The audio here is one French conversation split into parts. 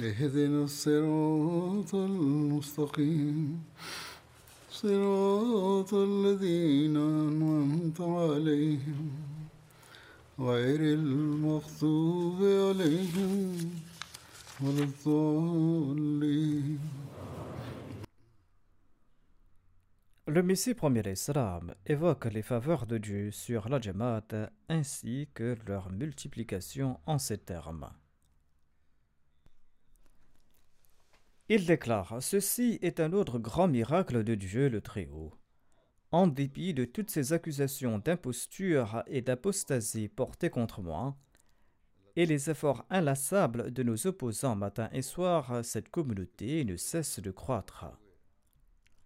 اهدنا الصراط المستقيم صراط الذين أنعمت عليهم غير المغضوب عليهم ولا الضالين Le Messie premier Islam évoque les faveurs de Dieu sur la Jamaat ainsi que leur multiplication en ces termes. Il déclare Ceci est un autre grand miracle de Dieu le Très-Haut. En dépit de toutes ces accusations d'imposture et d'apostasie portées contre moi, et les efforts inlassables de nos opposants matin et soir, cette communauté ne cesse de croître.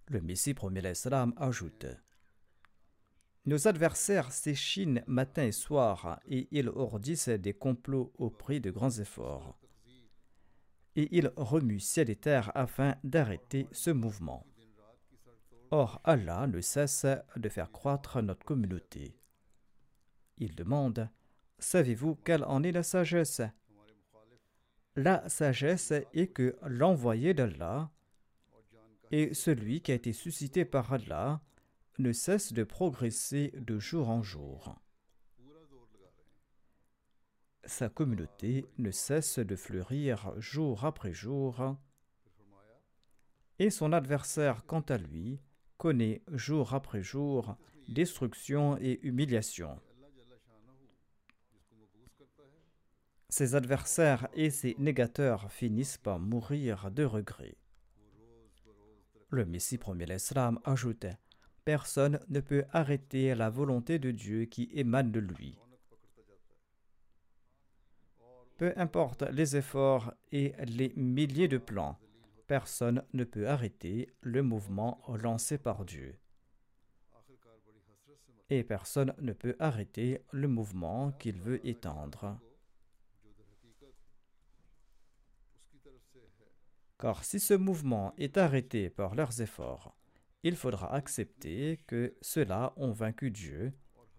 Le Messie premier l'Islam ajoute Nos adversaires s'échinent matin et soir, et ils ourdissent des complots au prix de grands efforts. Et ils remuent ciel et terre afin d'arrêter ce mouvement. Or, Allah ne cesse de faire croître notre communauté. Il demande Savez-vous quelle en est la sagesse? La sagesse est que l'envoyé d'Allah et celui qui a été suscité par Allah ne cesse de progresser de jour en jour. Sa communauté ne cesse de fleurir jour après jour et son adversaire, quant à lui, connaît jour après jour destruction et humiliation. Ses adversaires et ses négateurs finissent par mourir de regret. Le Messie premier l'Islam ajoute Personne ne peut arrêter la volonté de Dieu qui émane de lui. Peu importe les efforts et les milliers de plans, personne ne peut arrêter le mouvement lancé par Dieu. Et personne ne peut arrêter le mouvement qu'il veut étendre. Car si ce mouvement est arrêté par leurs efforts, il faudra accepter que ceux-là ont vaincu Dieu,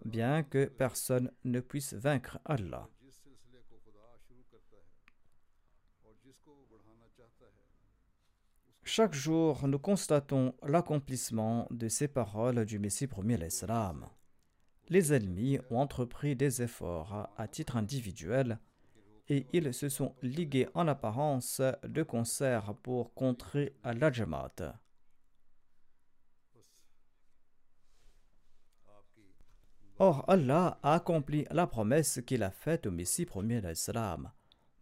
bien que personne ne puisse vaincre Allah. Chaque jour, nous constatons l'accomplissement de ces paroles du Messie premier l'Islam. Les ennemis ont entrepris des efforts à titre individuel et ils se sont ligués en apparence de concert pour contrer la Jamaat. Or, Allah a accompli la promesse qu'il a faite au Messie premier l'Islam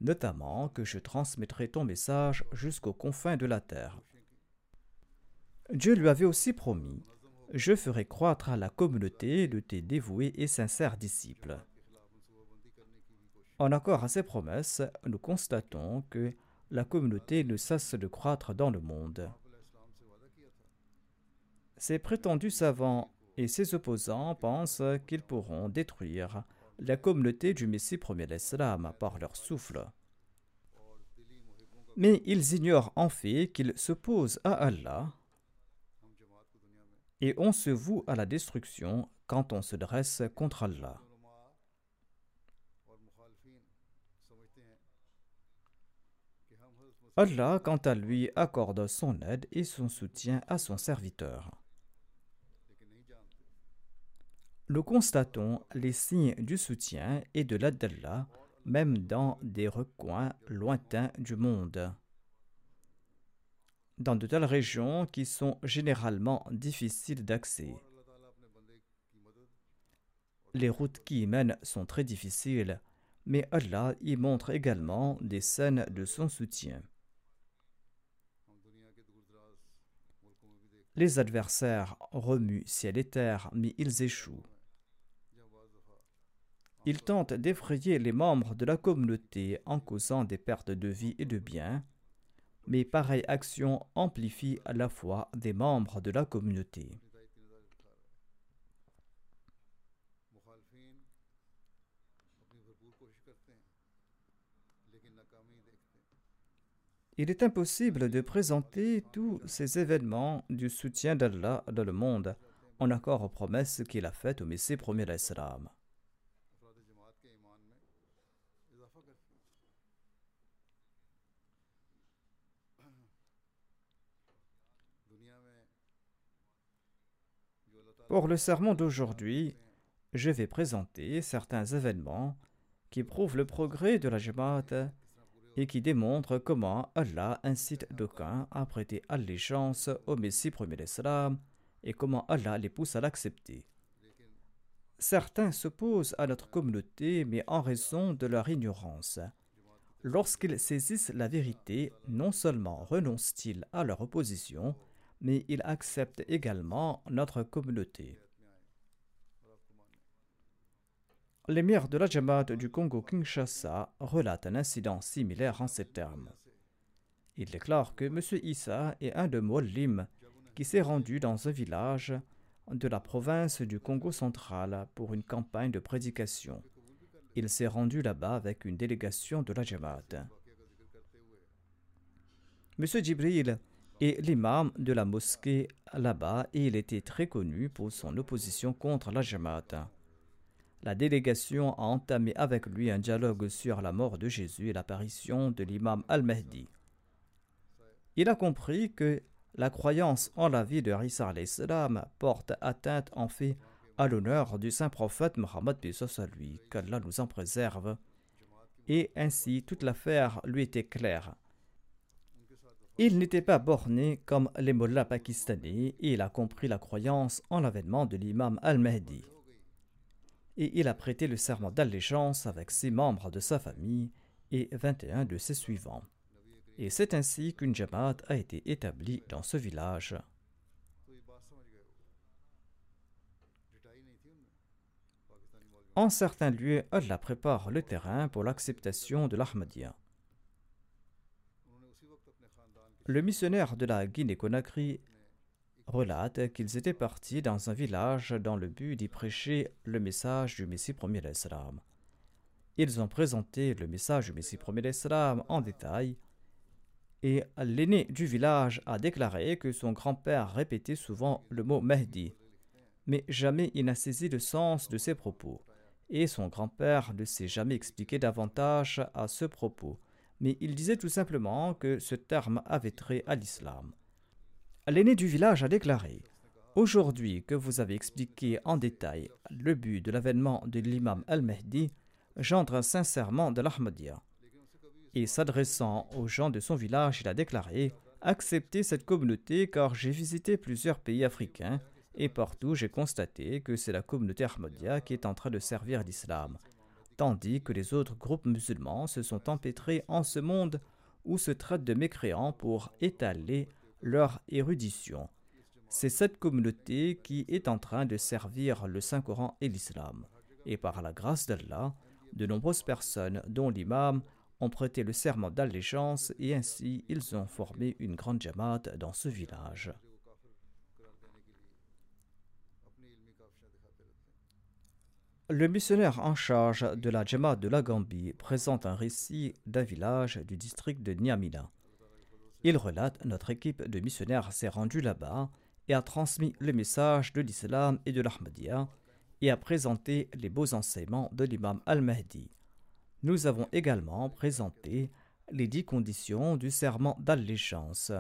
notamment que je transmettrai ton message jusqu'aux confins de la terre. Dieu lui avait aussi promis Je ferai croître à la communauté de tes dévoués et sincères disciples. En accord à ces promesses, nous constatons que la communauté ne cesse de croître dans le monde. Ces prétendus savants et ses opposants pensent qu'ils pourront détruire la communauté du Messie premier l'Islam par leur souffle. Mais ils ignorent en fait qu'ils s'opposent à Allah et on se voue à la destruction quand on se dresse contre Allah. Allah, quant à lui, accorde son aide et son soutien à son serviteur. Nous constatons les signes du soutien et de l'aide d'Allah, même dans des recoins lointains du monde. dans de telles régions qui sont généralement difficiles d'accès. Les routes qui y mènent sont très difficiles, mais Allah y montre également des scènes de son soutien. Les adversaires remuent ciel et terre, mais ils échouent. Ils tentent d'effrayer les membres de la communauté en causant des pertes de vie et de biens, mais pareille action amplifie à la fois des membres de la communauté. Il est impossible de présenter tous ces événements du soutien d'Allah dans le monde en accord aux promesses qu'il a faites au Messie premier l'Islam. Pour le sermon d'aujourd'hui, je vais présenter certains événements qui prouvent le progrès de la Jamaat et qui démontrent comment Allah incite d'aucuns à prêter allégeance au Messie premier d'Islam et comment Allah les pousse à l'accepter. Certains s'opposent à notre communauté, mais en raison de leur ignorance. Lorsqu'ils saisissent la vérité, non seulement renoncent-ils à leur opposition, mais ils acceptent également notre communauté. L'émir de la Jamaat du Congo-Kinshasa relate un incident similaire en ces termes. Il déclare que M. Issa est un de Mollim qui s'est rendu dans un village de la province du Congo central pour une campagne de prédication. Il s'est rendu là-bas avec une délégation de la Jamaat. M. Djibril est l'imam de la mosquée là-bas et il était très connu pour son opposition contre la Jamaat. La délégation a entamé avec lui un dialogue sur la mort de Jésus et l'apparition de l'imam al-Mahdi. Il a compris que la croyance en la vie de Rissa al porte atteinte en fait à l'honneur du saint prophète Mohammed lui, qu'Allah nous en préserve, et ainsi toute l'affaire lui était claire. Il n'était pas borné comme les mollahs pakistanais et il a compris la croyance en l'avènement de l'imam al-Mahdi et il a prêté le serment d'allégeance avec six membres de sa famille et 21 de ses suivants. Et c'est ainsi qu'une Jamaat a été établie dans ce village. En certains lieux, Allah prépare le terrain pour l'acceptation de l'Ahmadiyya. Le missionnaire de la Guinée-Conakry relate qu'ils étaient partis dans un village dans le but d'y prêcher le message du Messie premier d'Islam. Ils ont présenté le message du Messie premier d'Islam en détail et l'aîné du village a déclaré que son grand-père répétait souvent le mot Mahdi, mais jamais il n'a saisi le sens de ses propos, et son grand-père ne s'est jamais expliqué davantage à ce propos, mais il disait tout simplement que ce terme avait trait à l'islam. L'aîné du village a déclaré Aujourd'hui que vous avez expliqué en détail le but de l'avènement de l'imam al-Mahdi, j'entre sincèrement de l'Ahmadiyya. Et s'adressant aux gens de son village, il a déclaré Acceptez cette communauté car j'ai visité plusieurs pays africains et partout j'ai constaté que c'est la communauté Ahmadiyya qui est en train de servir l'islam, tandis que les autres groupes musulmans se sont empêtrés en ce monde où se traite de mécréants pour étaler leur érudition. C'est cette communauté qui est en train de servir le Saint-Coran et l'islam. Et par la grâce d'Allah, de nombreuses personnes, dont l'imam, ont prêté le serment d'allégeance et ainsi ils ont formé une grande jamaat dans ce village. Le missionnaire en charge de la Jamaat de la Gambie présente un récit d'un village du district de Niamina. Il relate Notre équipe de missionnaires s'est rendue là-bas et a transmis le message de l'islam et de l'Ahmadiyya et a présenté les beaux enseignements de l'imam al-Mahdi. Nous avons également présenté les dix conditions du serment d'allégeance.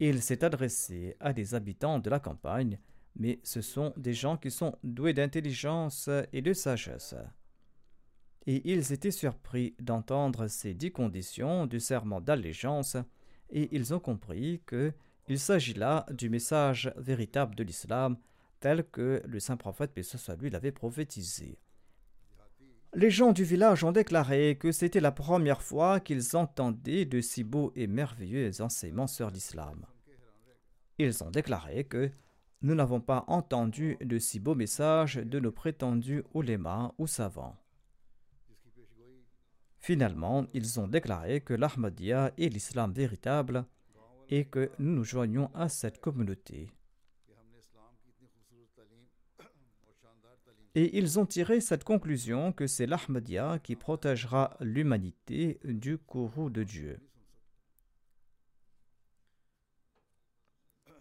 Il s'est adressé à des habitants de la campagne, mais ce sont des gens qui sont doués d'intelligence et de sagesse. Et ils étaient surpris d'entendre ces dix conditions du serment d'allégeance, et ils ont compris que il s'agit là du message véritable de l'islam tel que le saint prophète soit lui l'avait prophétisé. Les gens du village ont déclaré que c'était la première fois qu'ils entendaient de si beaux et merveilleux enseignements sur l'islam. Ils ont déclaré que nous n'avons pas entendu de si beaux messages de nos prétendus oulémas ou savants. Finalement, ils ont déclaré que l'Ahmadiyya est l'islam véritable et que nous nous joignons à cette communauté. Et ils ont tiré cette conclusion que c'est l'Ahmadiyya qui protégera l'humanité du courroux de Dieu.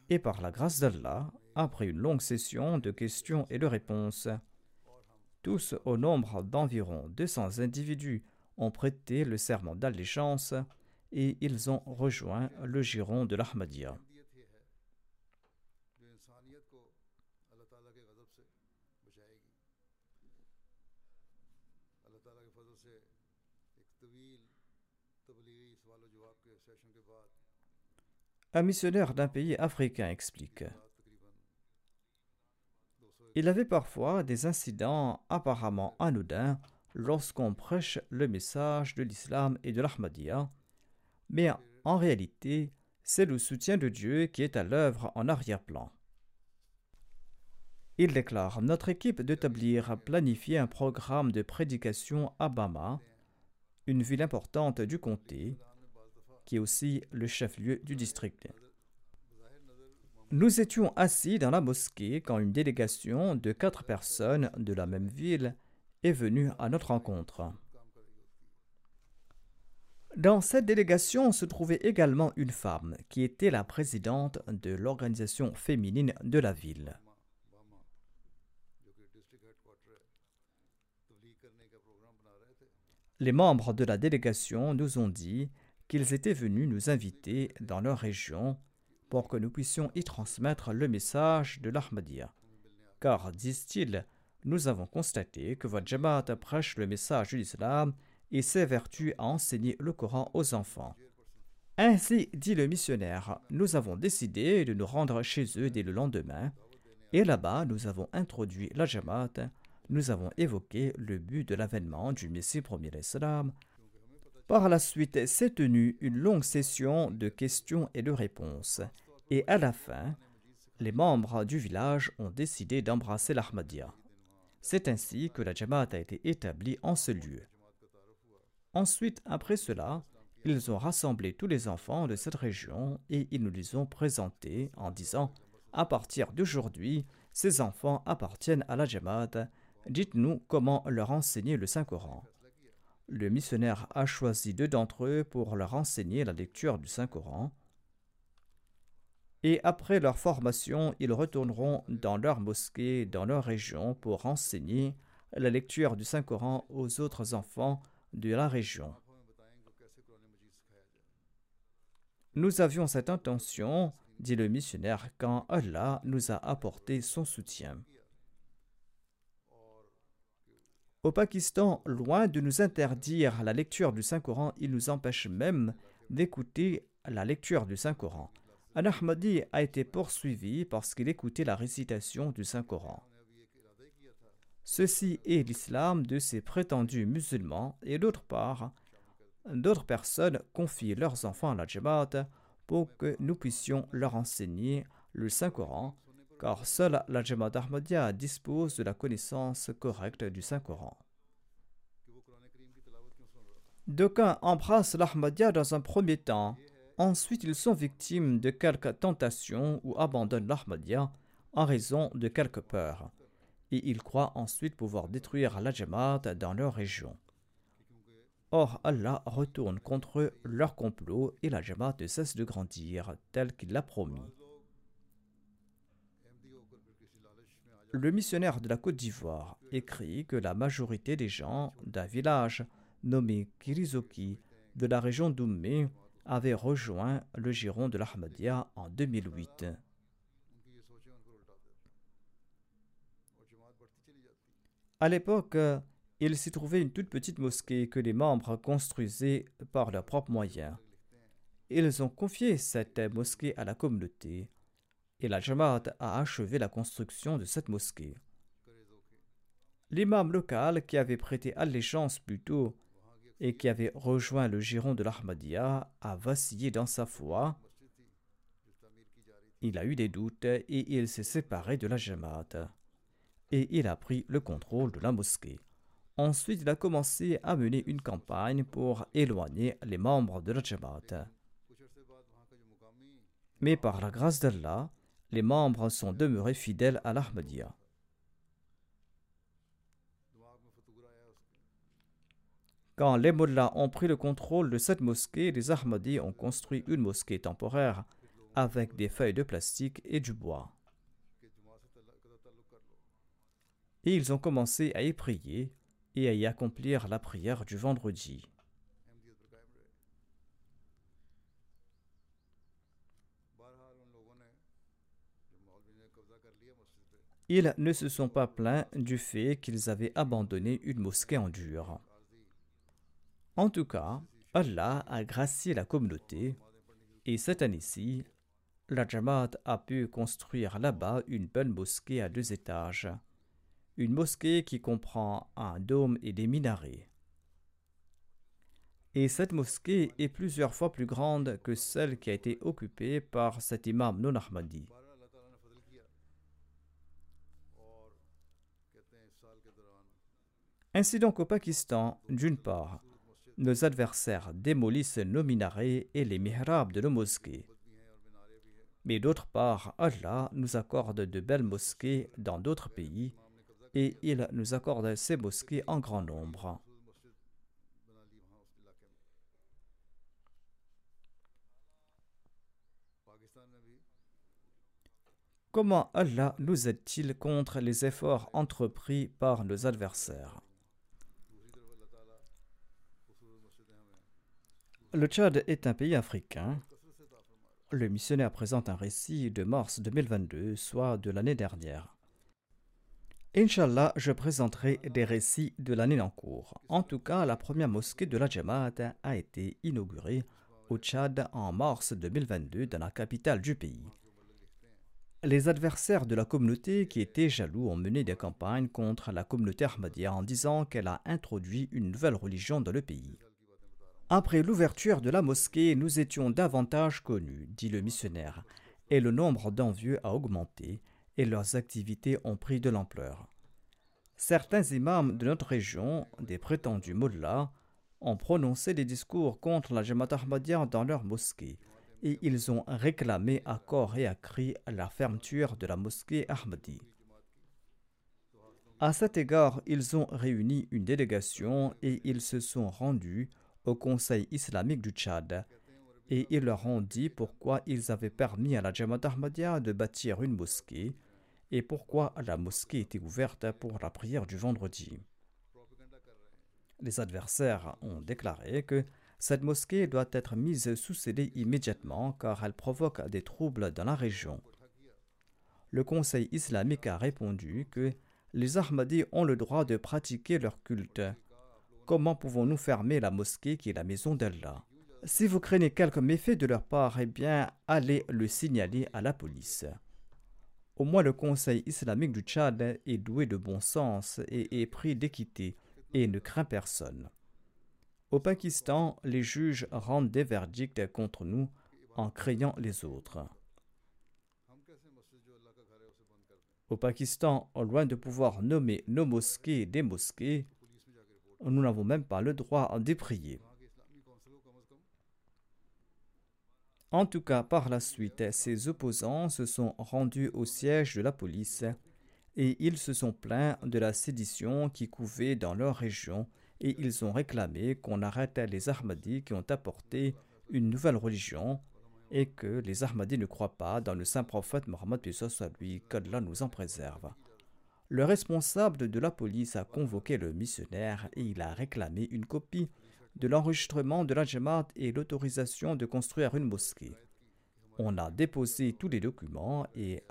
Et par la grâce d'Allah, après une longue session de questions et de réponses, tous au nombre d'environ 200 individus ont prêté le serment d'allégeance et ils ont rejoint le giron de l'Ahmadiyya. Un missionnaire d'un pays africain explique. Il avait parfois des incidents apparemment anodins lorsqu'on prêche le message de l'islam et de l'Ahmadiyya, mais en réalité, c'est le soutien de Dieu qui est à l'œuvre en arrière-plan. Il déclare Notre équipe d'établir a planifié un programme de prédication à Bama, une ville importante du comté, qui est aussi le chef-lieu du district. Nous étions assis dans la mosquée quand une délégation de quatre personnes de la même ville est venue à notre rencontre. Dans cette délégation se trouvait également une femme qui était la présidente de l'organisation féminine de la ville. Les membres de la délégation nous ont dit qu'ils étaient venus nous inviter dans leur région pour que nous puissions y transmettre le message de l'Ahmadiyya. Car, disent-ils, nous avons constaté que votre Jamaat prêche le message de l'islam et s'évertue à enseigner le Coran aux enfants. Ainsi, dit le missionnaire, nous avons décidé de nous rendre chez eux dès le lendemain, et là-bas nous avons introduit la Jamaat, nous avons évoqué le but de l'avènement du Messie premier islam, par la suite s'est tenue une longue session de questions et de réponses, et à la fin, les membres du village ont décidé d'embrasser l'Ahmadiyya. C'est ainsi que la Jamaat a été établie en ce lieu. Ensuite, après cela, ils ont rassemblé tous les enfants de cette région et ils nous les ont présentés en disant À partir d'aujourd'hui, ces enfants appartiennent à la Jamaat. Dites-nous comment leur enseigner le Saint-Coran. Le missionnaire a choisi deux d'entre eux pour leur enseigner la lecture du Saint-Coran. Et après leur formation, ils retourneront dans leur mosquée, dans leur région, pour enseigner la lecture du Saint-Coran aux autres enfants de la région. Nous avions cette intention, dit le missionnaire, quand Allah nous a apporté son soutien. Au Pakistan, loin de nous interdire la lecture du Saint-Coran, il nous empêche même d'écouter la lecture du Saint-Coran. Un Ahmadi a été poursuivi parce qu'il écoutait la récitation du Saint-Coran. Ceci est l'islam de ces prétendus musulmans et d'autre part, d'autres personnes confient leurs enfants à la Jamaat pour que nous puissions leur enseigner le Saint-Coran car seule la Jamaat Ahmadiyya dispose de la connaissance correcte du Saint-Coran. D'aucuns embrassent l'Ahmadiyya dans un premier temps, ensuite ils sont victimes de quelques tentations ou abandonnent l'Ahmadiyya en raison de quelques peurs, et ils croient ensuite pouvoir détruire la dans leur région. Or, Allah retourne contre eux leur complot et la Jamaat ne cesse de grandir tel qu'il l'a promis. Le missionnaire de la Côte d'Ivoire écrit que la majorité des gens d'un village nommé Kirizoki de la région d'Oumé avait rejoint le giron de l'Ahmadiyya en 2008. À l'époque, il s'y trouvait une toute petite mosquée que les membres construisaient par leurs propres moyens. Ils ont confié cette mosquée à la communauté et la Jamaat a achevé la construction de cette mosquée. L'imam local qui avait prêté allégeance plus tôt et qui avait rejoint le giron de l'Ahmadiyya a vacillé dans sa foi. Il a eu des doutes et il s'est séparé de la Jamaat. Et il a pris le contrôle de la mosquée. Ensuite, il a commencé à mener une campagne pour éloigner les membres de la Jamaat. Mais par la grâce d'Allah, les membres sont demeurés fidèles à l'Ahmadiyya. Quand les mullahs ont pris le contrôle de cette mosquée, les Ahmadis ont construit une mosquée temporaire avec des feuilles de plastique et du bois. Et ils ont commencé à y prier et à y accomplir la prière du vendredi. Ils ne se sont pas plaints du fait qu'ils avaient abandonné une mosquée en dur. En tout cas, Allah a gracié la communauté et cette année-ci, la Jamaat a pu construire là-bas une bonne mosquée à deux étages une mosquée qui comprend un dôme et des minarets. Et cette mosquée est plusieurs fois plus grande que celle qui a été occupée par cet imam non Ahmadi. Ainsi donc au Pakistan, d'une part, nos adversaires démolissent nos minarets et les mihrabs de nos mosquées. Mais d'autre part, Allah nous accorde de belles mosquées dans d'autres pays et il nous accorde ces mosquées en grand nombre. Comment Allah nous aide-t-il contre les efforts entrepris par nos adversaires? Le Tchad est un pays africain. Le missionnaire présente un récit de mars 2022, soit de l'année dernière. Inch'Allah, je présenterai des récits de l'année en cours. En tout cas, la première mosquée de la Jamaat a été inaugurée au Tchad en mars 2022 dans la capitale du pays. Les adversaires de la communauté qui étaient jaloux ont mené des campagnes contre la communauté Ahmadiyya en disant qu'elle a introduit une nouvelle religion dans le pays. Après l'ouverture de la mosquée, nous étions davantage connus, dit le missionnaire, et le nombre d'envieux a augmenté et leurs activités ont pris de l'ampleur. Certains imams de notre région, des prétendus mullahs, ont prononcé des discours contre la Jamaat Ahmadiyya dans leur mosquée et ils ont réclamé à corps et à cri la fermeture de la mosquée Ahmadi. À cet égard, ils ont réuni une délégation et ils se sont rendus au Conseil islamique du Tchad et ils leur ont dit pourquoi ils avaient permis à la Jamaat Ahmadiyya de bâtir une mosquée et pourquoi la mosquée était ouverte pour la prière du vendredi. Les adversaires ont déclaré que cette mosquée doit être mise sous scellé immédiatement car elle provoque des troubles dans la région. Le Conseil islamique a répondu que les Ahmadis ont le droit de pratiquer leur culte. Comment pouvons-nous fermer la mosquée qui est la maison d'Allah? Si vous craignez quelque méfait de leur part, eh bien, allez le signaler à la police. Au moins le Conseil islamique du Tchad est doué de bon sens et est pris d'équité et ne craint personne. Au Pakistan, les juges rendent des verdicts contre nous en craignant les autres. Au Pakistan, loin de pouvoir nommer nos mosquées des mosquées, nous n'avons même pas le droit d'y prier. En tout cas, par la suite, ses opposants se sont rendus au siège de la police et ils se sont plaints de la sédition qui couvait dans leur région et ils ont réclamé qu'on arrête les Ahmadis qui ont apporté une nouvelle religion et que les Ahmadis ne croient pas dans le saint prophète Mohammed soit lui, qu'Allah nous en préserve. Le responsable de la police a convoqué le missionnaire et il a réclamé une copie de l'enregistrement de la Jamaat et l'autorisation de construire une mosquée. On a déposé tous les documents et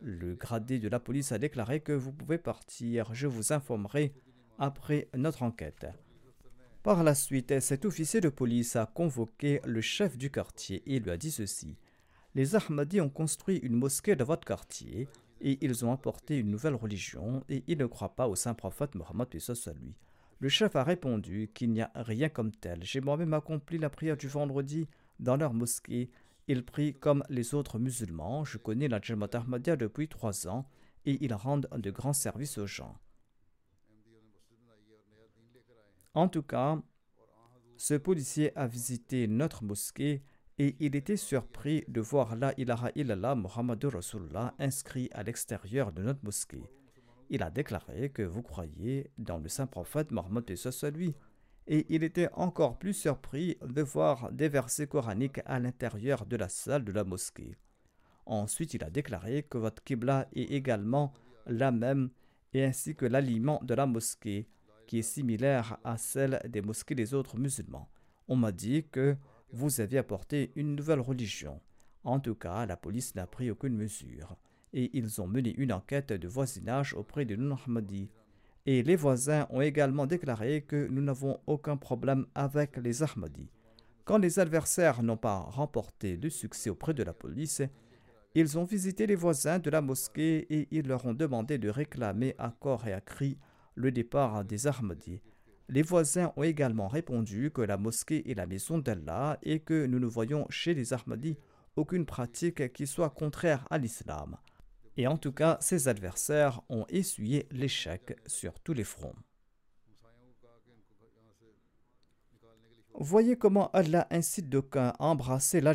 le gradé de la police a déclaré que vous pouvez partir. Je vous informerai après notre enquête. Par la suite, cet officier de police a convoqué le chef du quartier et lui a dit ceci. Les Ahmadis ont construit une mosquée dans votre quartier et ils ont apporté une nouvelle religion et ils ne croient pas au saint prophète Mohammed à lui. Le chef a répondu qu'il n'y a rien comme tel. J'ai moi-même accompli la prière du vendredi dans leur mosquée. Ils prient comme les autres musulmans. Je connais la Jamaat Ahmadiyya depuis trois ans et ils rendent de grands services aux gens. En tout cas, ce policier a visité notre mosquée et il était surpris de voir La ilaha illallah Muhammad Rasulullah inscrit à l'extérieur de notre mosquée. Il a déclaré que vous croyez dans le saint prophète Mohammed et lui. Et il était encore plus surpris de voir des versets coraniques à l'intérieur de la salle de la mosquée. Ensuite, il a déclaré que votre Qibla est également la même et ainsi que l'aliment de la mosquée qui est similaire à celle des mosquées des autres musulmans. On m'a dit que vous aviez apporté une nouvelle religion. En tout cas, la police n'a pris aucune mesure. Et ils ont mené une enquête de voisinage auprès de non Et les voisins ont également déclaré que nous n'avons aucun problème avec les Ahmadis. Quand les adversaires n'ont pas remporté de succès auprès de la police, ils ont visité les voisins de la mosquée et ils leur ont demandé de réclamer à corps et à cri le départ des Ahmadis. Les voisins ont également répondu que la mosquée est la maison d'Allah et que nous ne voyons chez les Ahmadis aucune pratique qui soit contraire à l'islam. Et en tout cas, ses adversaires ont essuyé l'échec sur tous les fronts. Voyez comment Allah incite d'aucuns à embrasser la.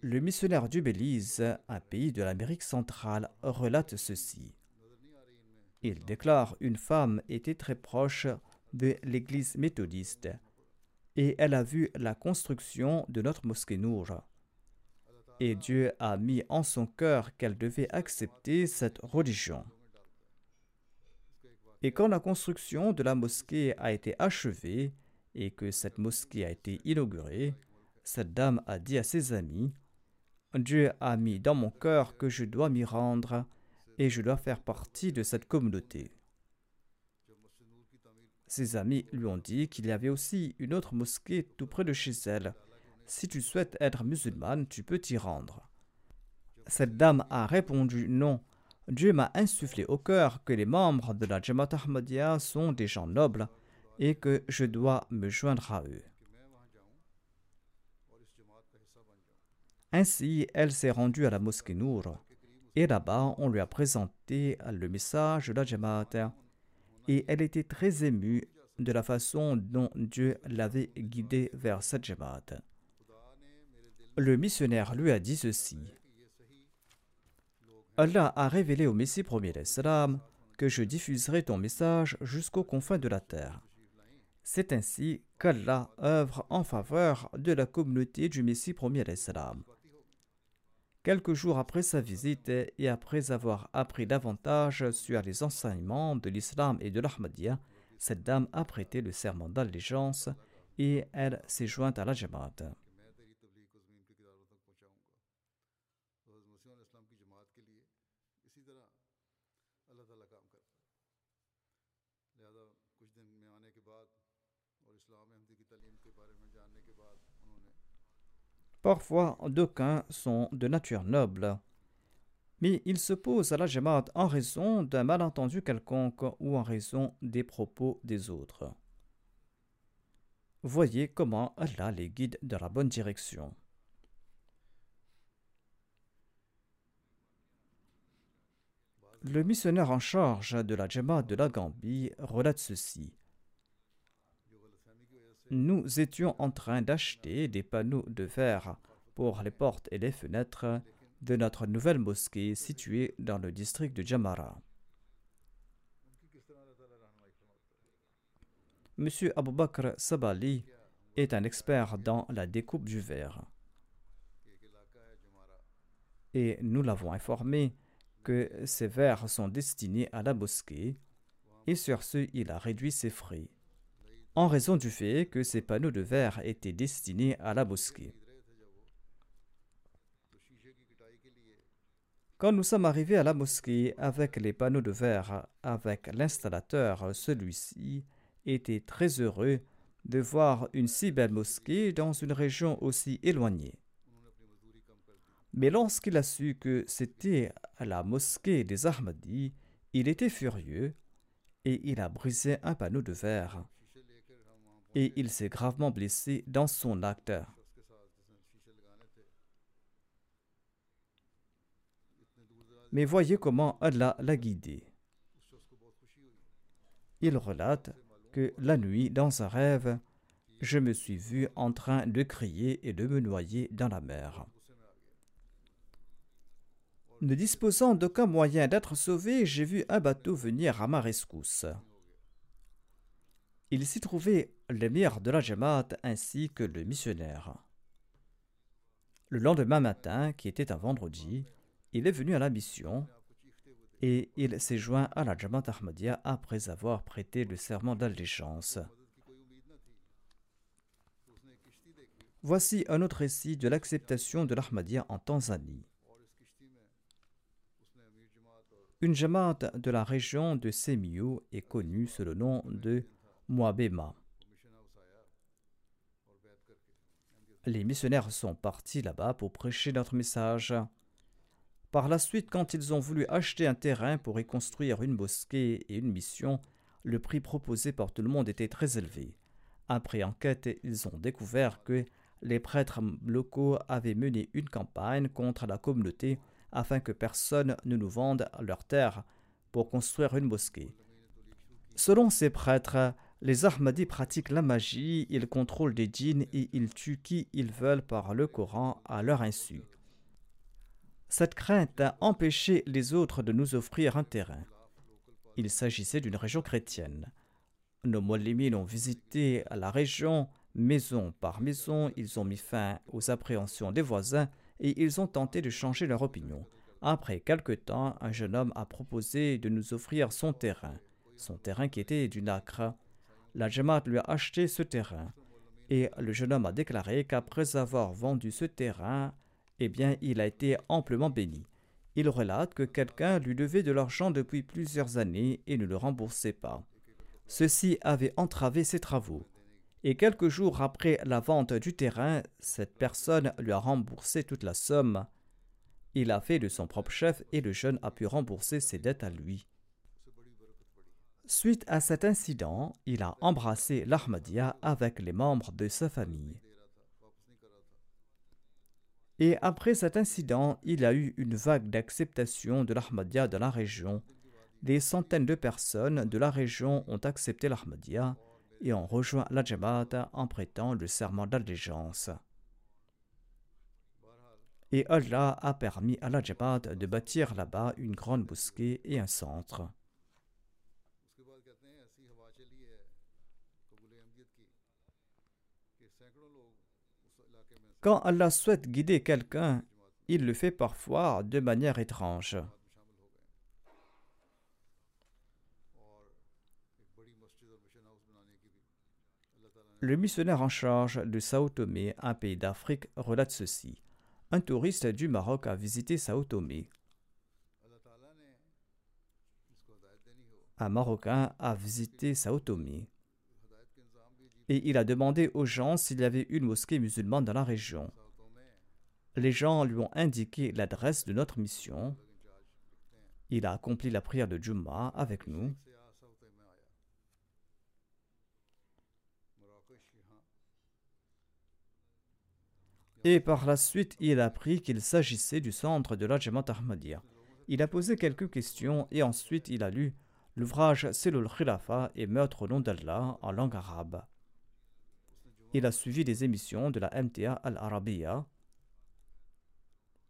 Le missionnaire du Belize, un pays de l'Amérique centrale, relate ceci. Il déclare une femme était très proche de l'église méthodiste et elle a vu la construction de notre mosquée Nour. Et Dieu a mis en son cœur qu'elle devait accepter cette religion. Et quand la construction de la mosquée a été achevée et que cette mosquée a été inaugurée, cette dame a dit à ses amis, Dieu a mis dans mon cœur que je dois m'y rendre et je dois faire partie de cette communauté. Ses amis lui ont dit qu'il y avait aussi une autre mosquée tout près de chez elle. Si tu souhaites être musulmane, tu peux t'y rendre. Cette dame a répondu non. Dieu m'a insufflé au cœur que les membres de la Jamaat Ahmadiyya sont des gens nobles et que je dois me joindre à eux. Ainsi, elle s'est rendue à la mosquée Nour. Et là-bas, on lui a présenté le message de la Jamaat. Et elle était très émue de la façon dont Dieu l'avait guidée vers cette Jamaat. Le missionnaire lui a dit ceci. Allah a révélé au Messie premier d'Islam que je diffuserai ton message jusqu'aux confins de la terre. C'est ainsi qu'Allah œuvre en faveur de la communauté du Messie premier d'Islam. Quelques jours après sa visite et après avoir appris davantage sur les enseignements de l'islam et de l'Ahmadiyya, cette dame a prêté le serment d'allégeance et elle s'est jointe à la Jamaat. Parfois, d'aucuns sont de nature noble, mais ils se posent à la Jamaat en raison d'un malentendu quelconque ou en raison des propos des autres. Voyez comment Allah les guide dans la bonne direction. Le missionnaire en charge de la Jamaat de la Gambie relate ceci nous étions en train d'acheter des panneaux de verre pour les portes et les fenêtres de notre nouvelle mosquée située dans le district de Jamara. Monsieur Abu Bakr Sabali est un expert dans la découpe du verre. Et nous l'avons informé que ces verres sont destinés à la mosquée, et sur ce, il a réduit ses frais. En raison du fait que ces panneaux de verre étaient destinés à la mosquée. Quand nous sommes arrivés à la mosquée avec les panneaux de verre avec l'installateur, celui-ci était très heureux de voir une si belle mosquée dans une région aussi éloignée. Mais lorsqu'il a su que c'était la mosquée des Ahmadis, il était furieux et il a brisé un panneau de verre. Et il s'est gravement blessé dans son acte. Mais voyez comment Allah l'a guidé. Il relate que la nuit, dans un rêve, je me suis vu en train de crier et de me noyer dans la mer. Ne disposant d'aucun moyen d'être sauvé, j'ai vu un bateau venir à ma rescousse. Il s'y trouvait l'émir de la Jamaat ainsi que le missionnaire. Le lendemain matin, qui était un vendredi, il est venu à la mission et il s'est joint à la Jamaat Ahmadiyya après avoir prêté le serment d'allégeance. Voici un autre récit de l'acceptation de l'Ahmadiyya en Tanzanie. Une jamaat de la région de Semiou est connue sous le nom de Moabema. Les missionnaires sont partis là-bas pour prêcher notre message. Par la suite, quand ils ont voulu acheter un terrain pour y construire une mosquée et une mission, le prix proposé par tout le monde était très élevé. Après enquête, ils ont découvert que les prêtres locaux avaient mené une campagne contre la communauté afin que personne ne nous vende leurs terres pour construire une mosquée. Selon ces prêtres, les Ahmadis pratiquent la magie, ils contrôlent des djinns et ils tuent qui ils veulent par le Coran à leur insu. Cette crainte a empêché les autres de nous offrir un terrain. Il s'agissait d'une région chrétienne. Nos Molimines ont visité la région maison par maison, ils ont mis fin aux appréhensions des voisins et ils ont tenté de changer leur opinion. Après quelque temps, un jeune homme a proposé de nous offrir son terrain, son terrain qui était du nacre. La Jamaat lui a acheté ce terrain et le jeune homme a déclaré qu'après avoir vendu ce terrain, eh bien, il a été amplement béni. Il relate que quelqu'un lui devait de l'argent depuis plusieurs années et ne le remboursait pas. Ceci avait entravé ses travaux et quelques jours après la vente du terrain, cette personne lui a remboursé toute la somme. Il a fait de son propre chef et le jeune a pu rembourser ses dettes à lui. Suite à cet incident, il a embrassé l'Ahmadiyya avec les membres de sa famille. Et après cet incident, il a eu une vague d'acceptation de l'Ahmadiyya dans la région. Des centaines de personnes de la région ont accepté l'Ahmadiyya et ont rejoint la en prêtant le serment d'allégeance. Et Allah a permis à la de bâtir là-bas une grande mosquée et un centre. Quand Allah souhaite guider quelqu'un, il le fait parfois de manière étrange. Le missionnaire en charge de Sao Tomé, un pays d'Afrique, relate ceci. Un touriste du Maroc a visité Sao Tomé. Un Marocain a visité Sao Tomé. Et il a demandé aux gens s'il y avait une mosquée musulmane dans la région. Les gens lui ont indiqué l'adresse de notre mission. Il a accompli la prière de Jumma avec nous. Et par la suite, il a appris qu'il s'agissait du centre de la Jamaat Ahmadiyya. Il a posé quelques questions et ensuite il a lu l'ouvrage Selul Khilafa et Meurtre au nom d'Allah en langue arabe. Il a suivi des émissions de la MTA Al-Arabiya.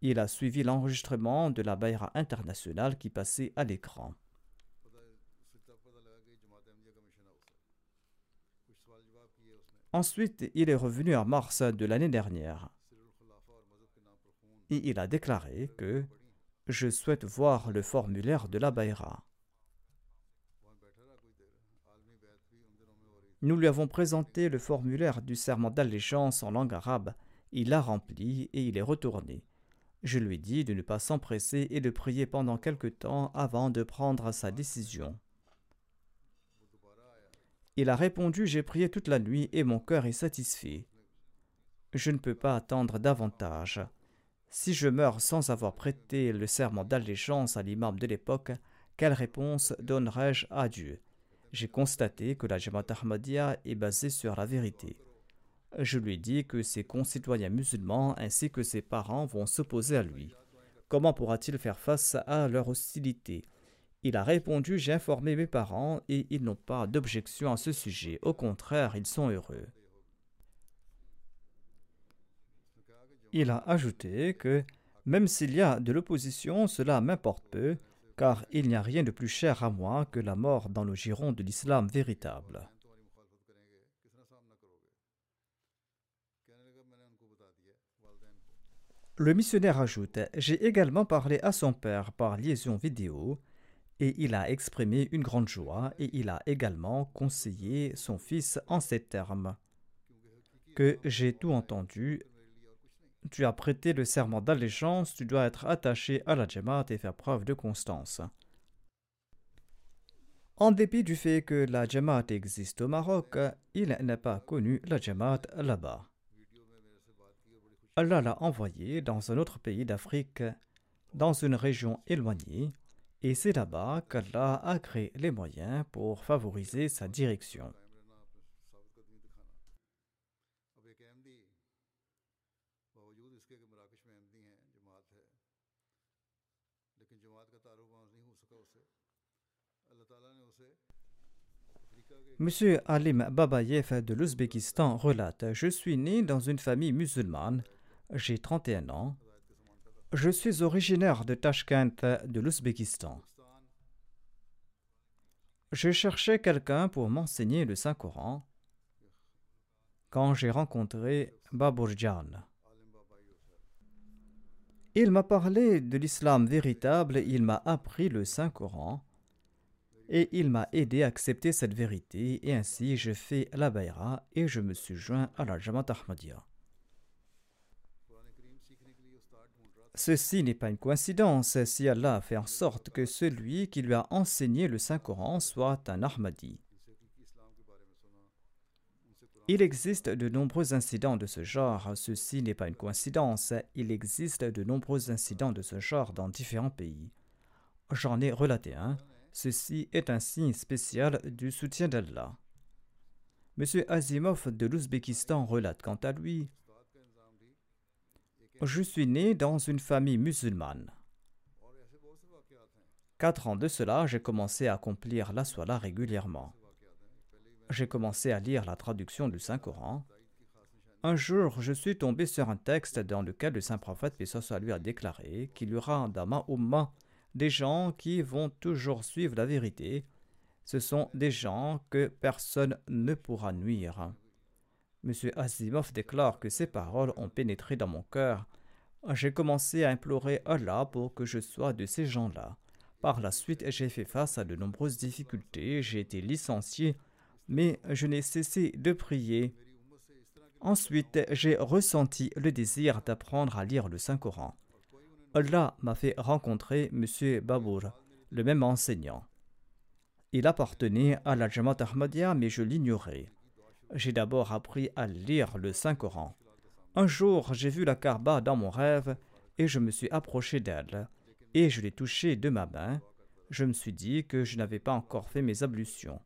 Il a suivi l'enregistrement de la Bayra internationale qui passait à l'écran. Ensuite, il est revenu en mars de l'année dernière et il a déclaré que je souhaite voir le formulaire de la Bayra. Nous lui avons présenté le formulaire du serment d'allégeance en langue arabe. Il l'a rempli et il est retourné. Je lui ai dit de ne pas s'empresser et de prier pendant quelque temps avant de prendre sa décision. Il a répondu J'ai prié toute la nuit et mon cœur est satisfait. Je ne peux pas attendre davantage. Si je meurs sans avoir prêté le serment d'allégeance à l'imam de l'époque, quelle réponse donnerai-je à Dieu? J'ai constaté que la Jamaat Ahmadiyya est basée sur la vérité. Je lui ai dit que ses concitoyens musulmans ainsi que ses parents vont s'opposer à lui. Comment pourra-t-il faire face à leur hostilité? Il a répondu J'ai informé mes parents et ils n'ont pas d'objection à ce sujet. Au contraire, ils sont heureux. Il a ajouté que même s'il y a de l'opposition, cela m'importe peu, car il n'y a rien de plus cher à moi que la mort dans le giron de l'islam véritable. Le missionnaire ajoute J'ai également parlé à son père par liaison vidéo et il a exprimé une grande joie et il a également conseillé son fils en ces termes que j'ai tout entendu. Tu as prêté le serment d'allégeance, tu dois être attaché à la Jamaat et faire preuve de constance. En dépit du fait que la Jamaat existe au Maroc, il n'a pas connu la Jamaat là-bas. Allah l'a envoyé dans un autre pays d'Afrique, dans une région éloignée, et c'est là-bas qu'Allah a créé les moyens pour favoriser sa direction. Monsieur Alim Babayev de l'Ouzbékistan relate Je suis né dans une famille musulmane j'ai 31 ans. Je suis originaire de Tashkent, de l'Ouzbékistan. Je cherchais quelqu'un pour m'enseigner le Saint-Coran quand j'ai rencontré Baburjan. Il m'a parlé de l'islam véritable, il m'a appris le Saint-Coran et il m'a aidé à accepter cette vérité et ainsi j'ai fait la Bayra et je me suis joint à la Jamaat Ahmadiyya. Ceci n'est pas une coïncidence si Allah a fait en sorte que celui qui lui a enseigné le Saint-Coran soit un Ahmadi. Il existe de nombreux incidents de ce genre, ceci n'est pas une coïncidence, il existe de nombreux incidents de ce genre dans différents pays. J'en ai relaté un, ceci est un signe spécial du soutien d'Allah. M. Azimov de l'Ouzbékistan relate quant à lui je suis né dans une famille musulmane. Quatre ans de cela, j'ai commencé à accomplir la soie régulièrement. J'ai commencé à lire la traduction du Saint-Coran. Un jour, je suis tombé sur un texte dans lequel le Saint-Prophète, lui, a déclaré qu'il y aura dans ma des gens qui vont toujours suivre la vérité. Ce sont des gens que personne ne pourra nuire. M. Asimov déclare que ces paroles ont pénétré dans mon cœur. J'ai commencé à implorer Allah pour que je sois de ces gens-là. Par la suite, j'ai fait face à de nombreuses difficultés, j'ai été licencié, mais je n'ai cessé de prier. Ensuite, j'ai ressenti le désir d'apprendre à lire le Saint-Coran. Allah m'a fait rencontrer M. Babour, le même enseignant. Il appartenait à la Jamaat Ahmadiyya, mais je l'ignorais j'ai d'abord appris à lire le Saint-Coran. Un jour, j'ai vu la Karba dans mon rêve et je me suis approché d'elle et je l'ai touchée de ma main. Je me suis dit que je n'avais pas encore fait mes ablutions.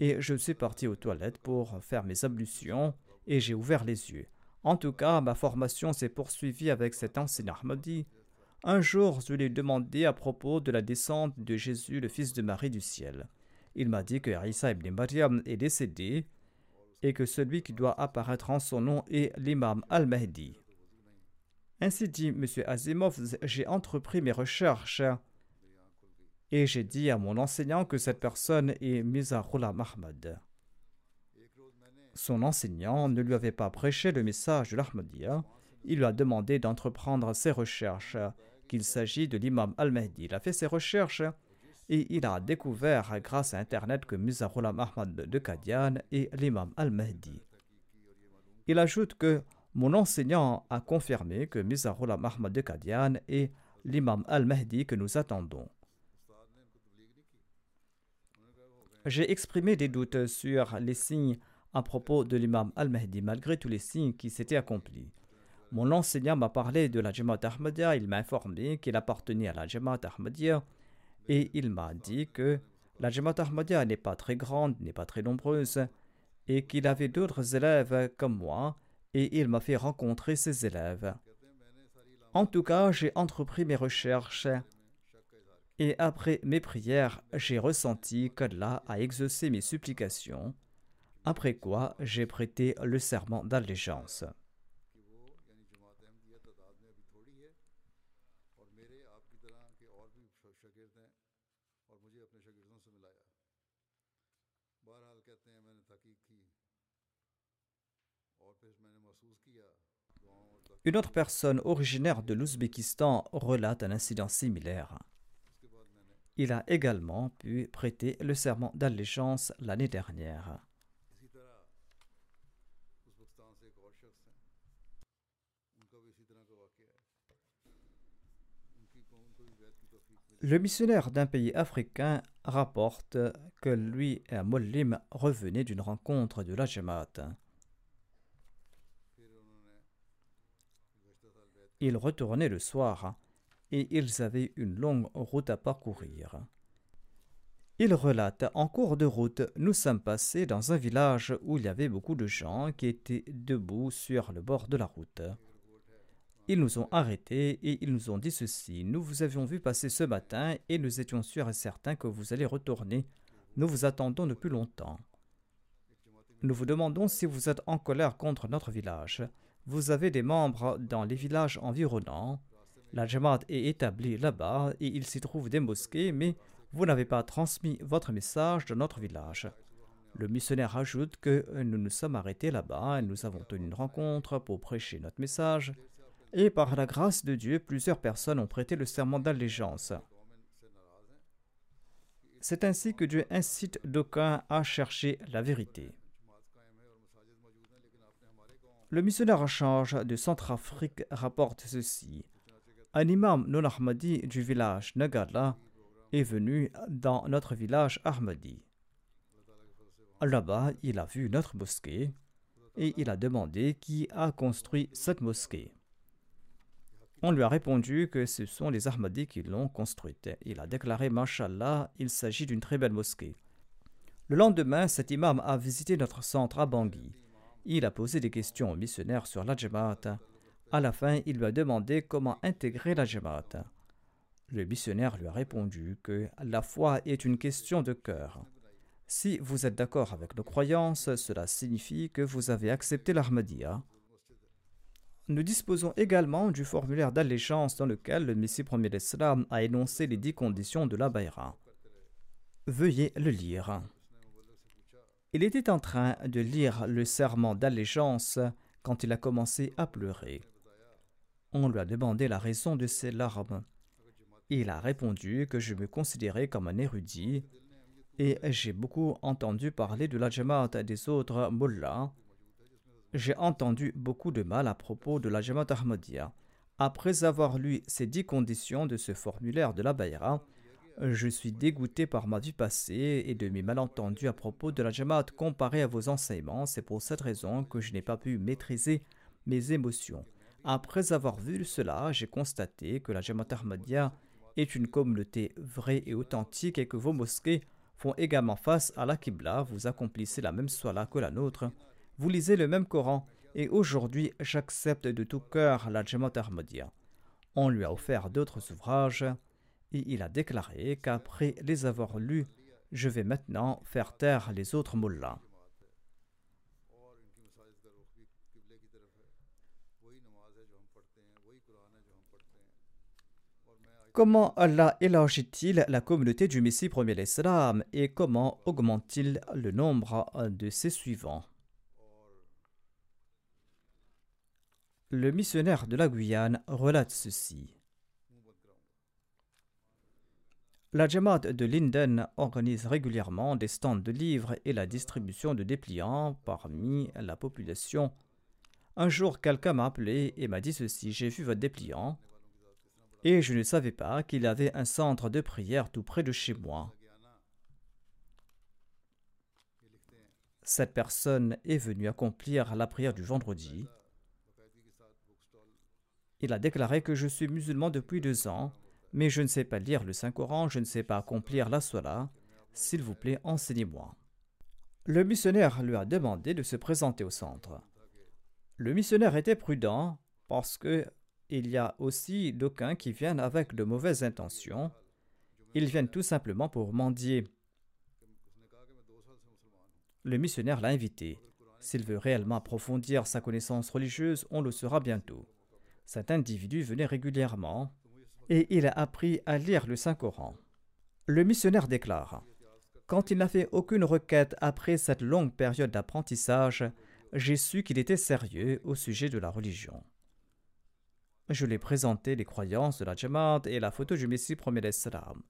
Et je suis parti aux toilettes pour faire mes ablutions et j'ai ouvert les yeux. En tout cas, ma formation s'est poursuivie avec cet enseignant Ahmadi. Un jour, je lui ai demandé à propos de la descente de Jésus, le fils de Marie du ciel. Il m'a dit que Isa ibn Maryam est décédé et que celui qui doit apparaître en son nom est l'imam al-Mahdi. Ainsi dit M. Asimov, j'ai entrepris mes recherches et j'ai dit à mon enseignant que cette personne est Mizarullah Mahmad. Son enseignant ne lui avait pas prêché le message de l'Ahmadiyya. Il lui a demandé d'entreprendre ses recherches, qu'il s'agit de l'imam al-Mahdi. Il a fait ses recherches et il a découvert grâce à Internet que Mirza Ghulam Ahmad de Kadian est l'imam al-Mahdi. Il ajoute que mon enseignant a confirmé que Mirza Ghulam Ahmad de Kadian est l'imam al-Mahdi que nous attendons. J'ai exprimé des doutes sur les signes à propos de l'imam al-Mahdi, malgré tous les signes qui s'étaient accomplis. Mon enseignant m'a parlé de la Jamaat Ahmadiyya, il m'a informé qu'il appartenait à la Jamaat Ahmadiyya et il m'a dit que la Jamaat Ahmadiyya n'est pas très grande, n'est pas très nombreuse et qu'il avait d'autres élèves comme moi et il m'a fait rencontrer ses élèves. En tout cas, j'ai entrepris mes recherches et après mes prières, j'ai ressenti qu'Allah a exaucé mes supplications, après quoi j'ai prêté le serment d'allégeance. Une autre personne originaire de l'Ouzbékistan relate un incident similaire. Il a également pu prêter le serment d'allégeance l'année dernière. Le missionnaire d'un pays africain rapporte que lui et mollim revenaient d'une rencontre de la Jamaat. Ils retournaient le soir et ils avaient une longue route à parcourir. Il relate En cours de route, nous sommes passés dans un village où il y avait beaucoup de gens qui étaient debout sur le bord de la route. Ils nous ont arrêtés et ils nous ont dit ceci Nous vous avions vu passer ce matin et nous étions sûrs et certains que vous allez retourner. Nous vous attendons depuis longtemps. Nous vous demandons si vous êtes en colère contre notre village. Vous avez des membres dans les villages environnants. La Jamaat est établie là-bas et il s'y trouve des mosquées, mais vous n'avez pas transmis votre message dans notre village. Le missionnaire ajoute que nous nous sommes arrêtés là-bas et nous avons tenu une rencontre pour prêcher notre message. Et par la grâce de Dieu, plusieurs personnes ont prêté le serment d'allégeance. C'est ainsi que Dieu incite d'aucuns à chercher la vérité. Le missionnaire en charge de Centrafrique rapporte ceci. Un imam non ahmadi du village Nagala est venu dans notre village Ahmadi. Là-bas, il a vu notre mosquée et il a demandé qui a construit cette mosquée. On lui a répondu que ce sont les Ahmadis qui l'ont construite. Il a déclaré Mashallah, il s'agit d'une très belle mosquée. Le lendemain, cet imam a visité notre centre à Bangui. Il a posé des questions au missionnaire sur la Jamaat à la fin, il lui a demandé comment intégrer la Jamaat. Le missionnaire lui a répondu que la foi est une question de cœur. Si vous êtes d'accord avec nos croyances, cela signifie que vous avez accepté l'Ahmadiyya. Nous disposons également du formulaire d'allégeance dans lequel le Messie premier d'Islam a énoncé les dix conditions de la Bayra. Veuillez le lire. Il était en train de lire le serment d'allégeance quand il a commencé à pleurer. On lui a demandé la raison de ses larmes. Il a répondu que je me considérais comme un érudit et j'ai beaucoup entendu parler de la Jamaat des autres mullahs. J'ai entendu beaucoup de mal à propos de la Jamaat Ahmadiyya. Après avoir lu ces dix conditions de ce formulaire de la Bayra, je suis dégoûté par ma vie passée et de mes malentendus à propos de la Jamaat comparé à vos enseignements. C'est pour cette raison que je n'ai pas pu maîtriser mes émotions. Après avoir vu cela, j'ai constaté que la Jamaat Ahmadiyya est une communauté vraie et authentique et que vos mosquées font également face à la Qibla, vous accomplissez la même soie que la nôtre, vous lisez le même Coran et aujourd'hui j'accepte de tout cœur la Jamaat Ahmadiyya. On lui a offert d'autres ouvrages et il a déclaré qu'après les avoir lus, je vais maintenant faire taire les autres mullahs. Comment Allah élargit-il la communauté du Messie premier l'Islam et comment augmente-t-il le nombre de ses suivants? Le missionnaire de la Guyane relate ceci. La Jamaat de Linden organise régulièrement des stands de livres et la distribution de dépliants parmi la population. Un jour, quelqu'un m'a appelé et m'a dit ceci J'ai vu votre dépliant et je ne savais pas qu'il avait un centre de prière tout près de chez moi. Cette personne est venue accomplir la prière du vendredi. Il a déclaré que je suis musulman depuis deux ans, mais je ne sais pas lire le Saint-Coran, je ne sais pas accomplir la Salah. S'il vous plaît, enseignez-moi. Le missionnaire lui a demandé de se présenter au centre. Le missionnaire était prudent parce que il y a aussi d'aucuns qui viennent avec de mauvaises intentions. Ils viennent tout simplement pour mendier. Le missionnaire l'a invité. S'il veut réellement approfondir sa connaissance religieuse, on le saura bientôt. Cet individu venait régulièrement et il a appris à lire le Saint-Coran. Le missionnaire déclare Quand il n'a fait aucune requête après cette longue période d'apprentissage, j'ai su qu'il était sérieux au sujet de la religion. Je lui ai présenté les croyances de la Jamaat et la photo du Messie premier salam.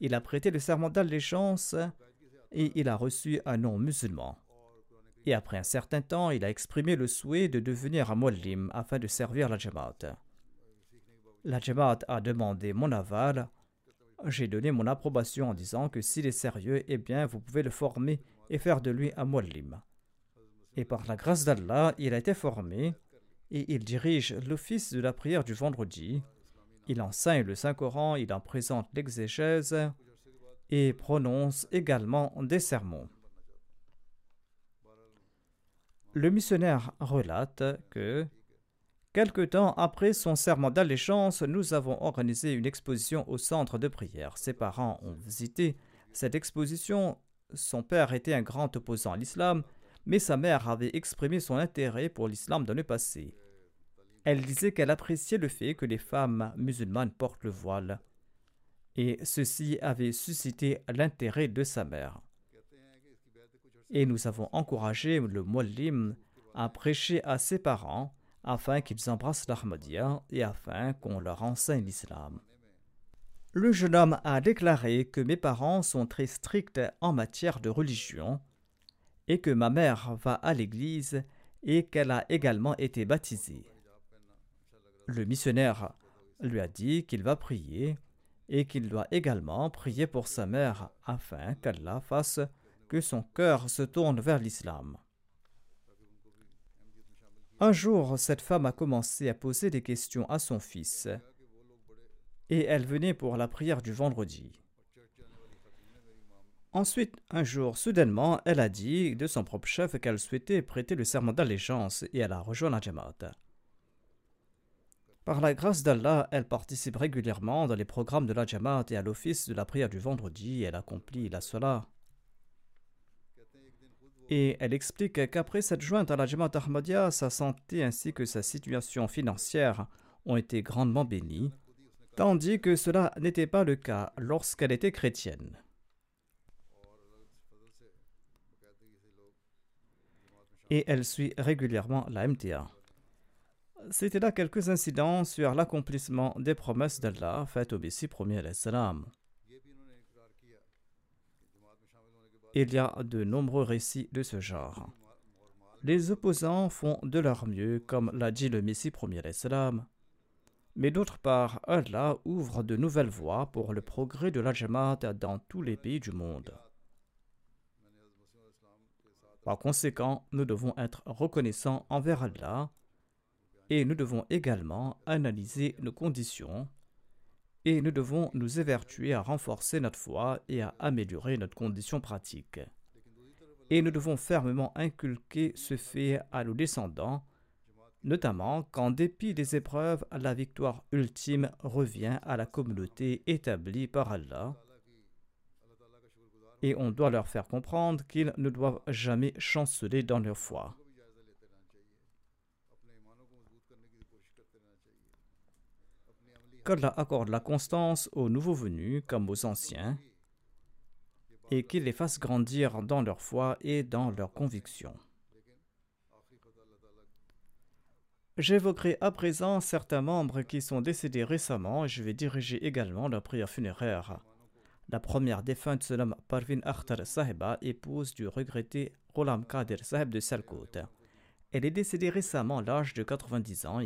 Il a prêté le serment d'allégeance et il a reçu un nom musulman. Et après un certain temps, il a exprimé le souhait de devenir un muallim afin de servir la Jamaat. La Jamaat a demandé mon aval. J'ai donné mon approbation en disant que s'il est sérieux, eh bien, vous pouvez le former et faire de lui un muallim. Et par la grâce d'Allah, il a été formé et il dirige l'office de la prière du vendredi. Il enseigne le Saint-Coran, il en présente l'exégèse et prononce également des sermons. Le missionnaire relate que, quelque temps après son serment d'allégeance, nous avons organisé une exposition au centre de prière. Ses parents ont visité cette exposition. Son père était un grand opposant à l'islam mais sa mère avait exprimé son intérêt pour l'islam dans le passé. Elle disait qu'elle appréciait le fait que les femmes musulmanes portent le voile, et ceci avait suscité l'intérêt de sa mère. Et nous avons encouragé le Muallim à prêcher à ses parents afin qu'ils embrassent l'Ahmadiyya et afin qu'on leur enseigne l'islam. Le jeune homme a déclaré que mes parents sont très stricts en matière de religion et que ma mère va à l'église et qu'elle a également été baptisée. Le missionnaire lui a dit qu'il va prier et qu'il doit également prier pour sa mère afin qu'Allah fasse que son cœur se tourne vers l'islam. Un jour, cette femme a commencé à poser des questions à son fils et elle venait pour la prière du vendredi. Ensuite, un jour, soudainement, elle a dit de son propre chef qu'elle souhaitait prêter le serment d'allégeance et elle a rejoint la Jamaat. Par la grâce d'Allah, elle participe régulièrement dans les programmes de la Jamaat et à l'office de la prière du vendredi, elle accomplit la Salah. Et elle explique qu'après cette jointe à la Jamaat Ahmadiyya, sa santé ainsi que sa situation financière ont été grandement bénies, tandis que cela n'était pas le cas lorsqu'elle était chrétienne. et elle suit régulièrement la MTA. C'était là quelques incidents sur l'accomplissement des promesses d'Allah faites au Messie premier salam. Il y a de nombreux récits de ce genre. Les opposants font de leur mieux, comme l'a dit le Messie premier salam. Mais d'autre part, Allah ouvre de nouvelles voies pour le progrès de la Jamaat dans tous les pays du monde. Par conséquent, nous devons être reconnaissants envers Allah et nous devons également analyser nos conditions et nous devons nous évertuer à renforcer notre foi et à améliorer notre condition pratique. Et nous devons fermement inculquer ce fait à nos descendants, notamment qu'en dépit des épreuves, la victoire ultime revient à la communauté établie par Allah et on doit leur faire comprendre qu'ils ne doivent jamais chanceler dans leur foi. Qu'Allah accorde la constance aux nouveaux venus comme aux anciens et qu'il les fasse grandir dans leur foi et dans leurs convictions. J'évoquerai à présent certains membres qui sont décédés récemment et je vais diriger également leur prière funéraire. La première défunte se nomme Parvin Akhtar Sahiba, épouse du regretté Ghulam Kadir Sahib de Salkot. Elle est décédée récemment à l'âge de 90 ans.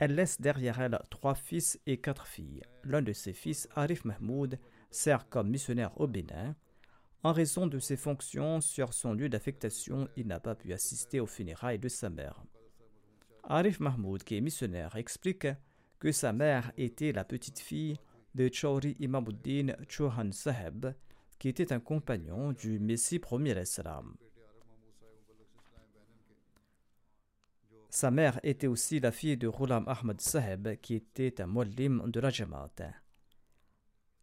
Elle laisse derrière elle trois fils et quatre filles. L'un de ses fils, Arif Mahmoud, sert comme missionnaire au Bénin. En raison de ses fonctions sur son lieu d'affectation, il n'a pas pu assister aux funérailles de sa mère. Arif Mahmoud, qui est missionnaire, explique que sa mère était la petite fille de Chauri Imamuddin Chouhan Saheb, qui était un compagnon du Messie premier Islam. Sa mère était aussi la fille de Ghulam Ahmad Saheb, qui était un muallim de la Jamaat.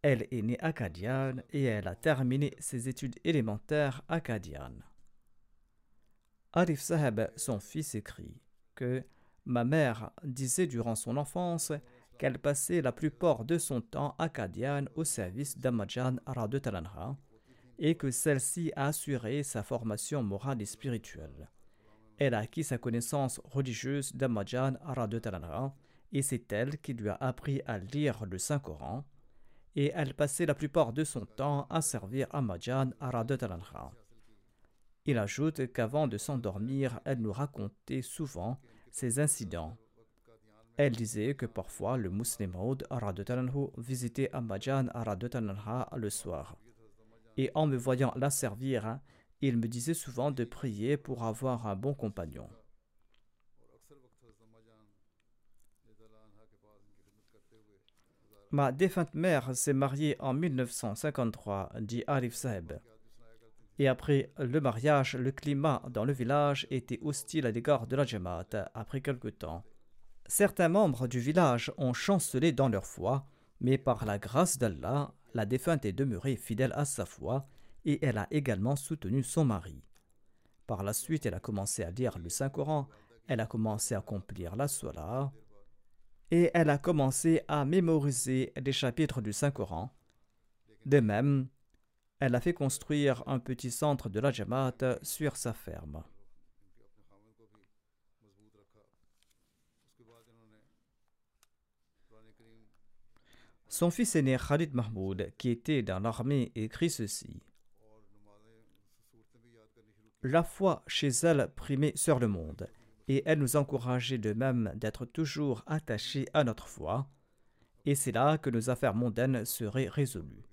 Elle est née à Kadian et elle a terminé ses études élémentaires à Kadian. Arif Saheb, son fils, écrit que ma mère disait durant son enfance qu'elle passait la plupart de son temps à Kadian au service d'Amajan de Talanha et que celle-ci a assuré sa formation morale et spirituelle. Elle a acquis sa connaissance religieuse d'Amajan de Talanha et c'est elle qui lui a appris à lire le Saint-Coran et elle passait la plupart de son temps à servir Amajan de Talanha. Il ajoute qu'avant de s'endormir, elle nous racontait souvent ses incidents elle disait que parfois le Muslim Maud visitait Ambajan le soir. Et en me voyant la servir, il me disait souvent de prier pour avoir un bon compagnon. Ma défunte mère s'est mariée en 1953, dit Arif Saeb. Et après le mariage, le climat dans le village était hostile à l'égard de la Jamaat après quelque temps. Certains membres du village ont chancelé dans leur foi, mais par la grâce d'Allah, la défunte est demeurée fidèle à sa foi et elle a également soutenu son mari. Par la suite, elle a commencé à lire le Saint-Coran, elle a commencé à accomplir la Salah et elle a commencé à mémoriser des chapitres du Saint-Coran. De même, elle a fait construire un petit centre de la Jamaat sur sa ferme. Son fils aîné Khalid Mahmoud, qui était dans l'armée, écrit ceci. La foi chez elle primait sur le monde, et elle nous encourageait de même d'être toujours attachés à notre foi, et c'est là que nos affaires mondaines seraient résolues.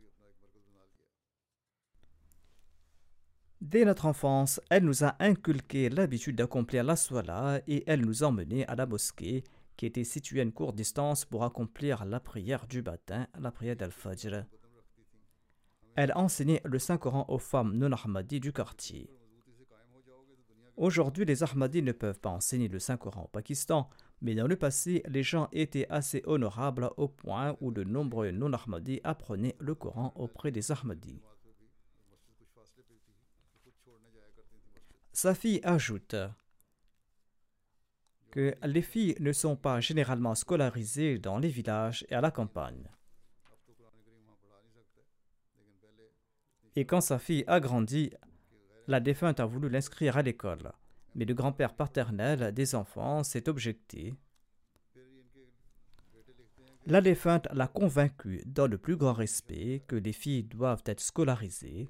Dès notre enfance, elle nous a inculqué l'habitude d'accomplir la soie et elle nous emmenait à la mosquée qui était situé à une courte distance pour accomplir la prière du matin, la prière d'Al-Fajr. Elle enseignait le Saint-Coran aux femmes non-Ahmadis du quartier. Aujourd'hui, les Ahmadis ne peuvent pas enseigner le Saint-Coran au Pakistan, mais dans le passé, les gens étaient assez honorables au point où de nombreux non-Ahmadis apprenaient le Coran auprès des Ahmadis. Sa fille ajoute que les filles ne sont pas généralement scolarisées dans les villages et à la campagne. Et quand sa fille a grandi, la défunte a voulu l'inscrire à l'école, mais le grand-père paternel des enfants s'est objecté. La défunte l'a convaincu, dans le plus grand respect, que les filles doivent être scolarisées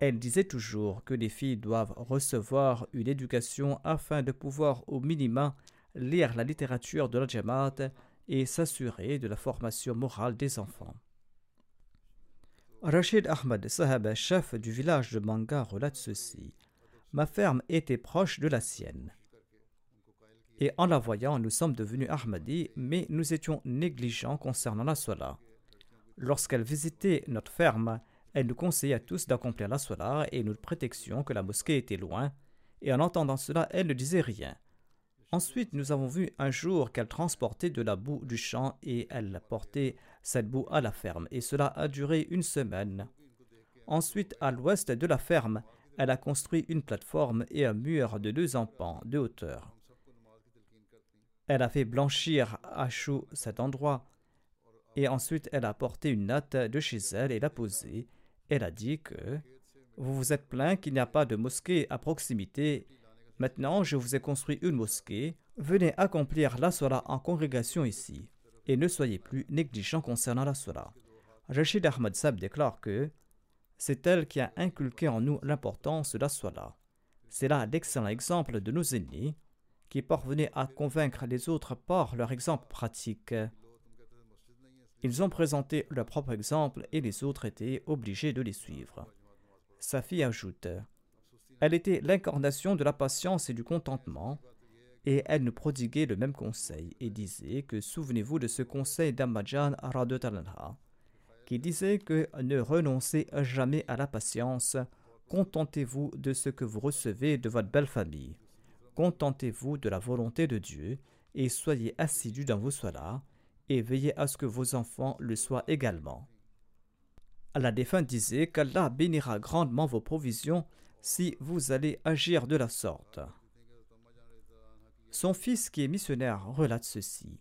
elle disait toujours que les filles doivent recevoir une éducation afin de pouvoir au minimum lire la littérature de la Jamaat et s'assurer de la formation morale des enfants. Rachid Ahmad Sahab, chef du village de Manga, relate ceci. Ma ferme était proche de la sienne. Et en la voyant, nous sommes devenus Ahmadis, mais nous étions négligents concernant la Salah. Lorsqu'elle visitait notre ferme, elle nous conseillait à tous d'accomplir la sola et nous prétextions que la mosquée était loin, et en entendant cela, elle ne disait rien. Ensuite, nous avons vu un jour qu'elle transportait de la boue du champ et elle portait cette boue à la ferme, et cela a duré une semaine. Ensuite, à l'ouest de la ferme, elle a construit une plateforme et un mur de deux empans de hauteur. Elle a fait blanchir à chaud cet endroit, et ensuite elle a porté une natte de chez elle et l'a posée, elle a dit que vous vous êtes plaint qu'il n'y a pas de mosquée à proximité. Maintenant, je vous ai construit une mosquée. Venez accomplir la sola en congrégation ici. et ne soyez plus négligents concernant la Salah. Rachid Ahmad Sab déclare que c'est elle qui a inculqué en nous l'importance de la Salah. C'est là l'excellent exemple de nos aînés qui parvenaient à convaincre les autres par leur exemple pratique. Ils ont présenté leur propre exemple et les autres étaient obligés de les suivre. Sa fille ajoute Elle était l'incarnation de la patience et du contentement, et elle nous prodiguait le même conseil et disait que souvenez-vous de ce conseil d'Ammajan Radotalanha, qui disait que ne renoncez jamais à la patience, contentez-vous de ce que vous recevez de votre belle famille, contentez-vous de la volonté de Dieu et soyez assidus dans vos soirs et veillez à ce que vos enfants le soient également. La défunte disait qu'Allah bénira grandement vos provisions si vous allez agir de la sorte. Son fils qui est missionnaire relate ceci.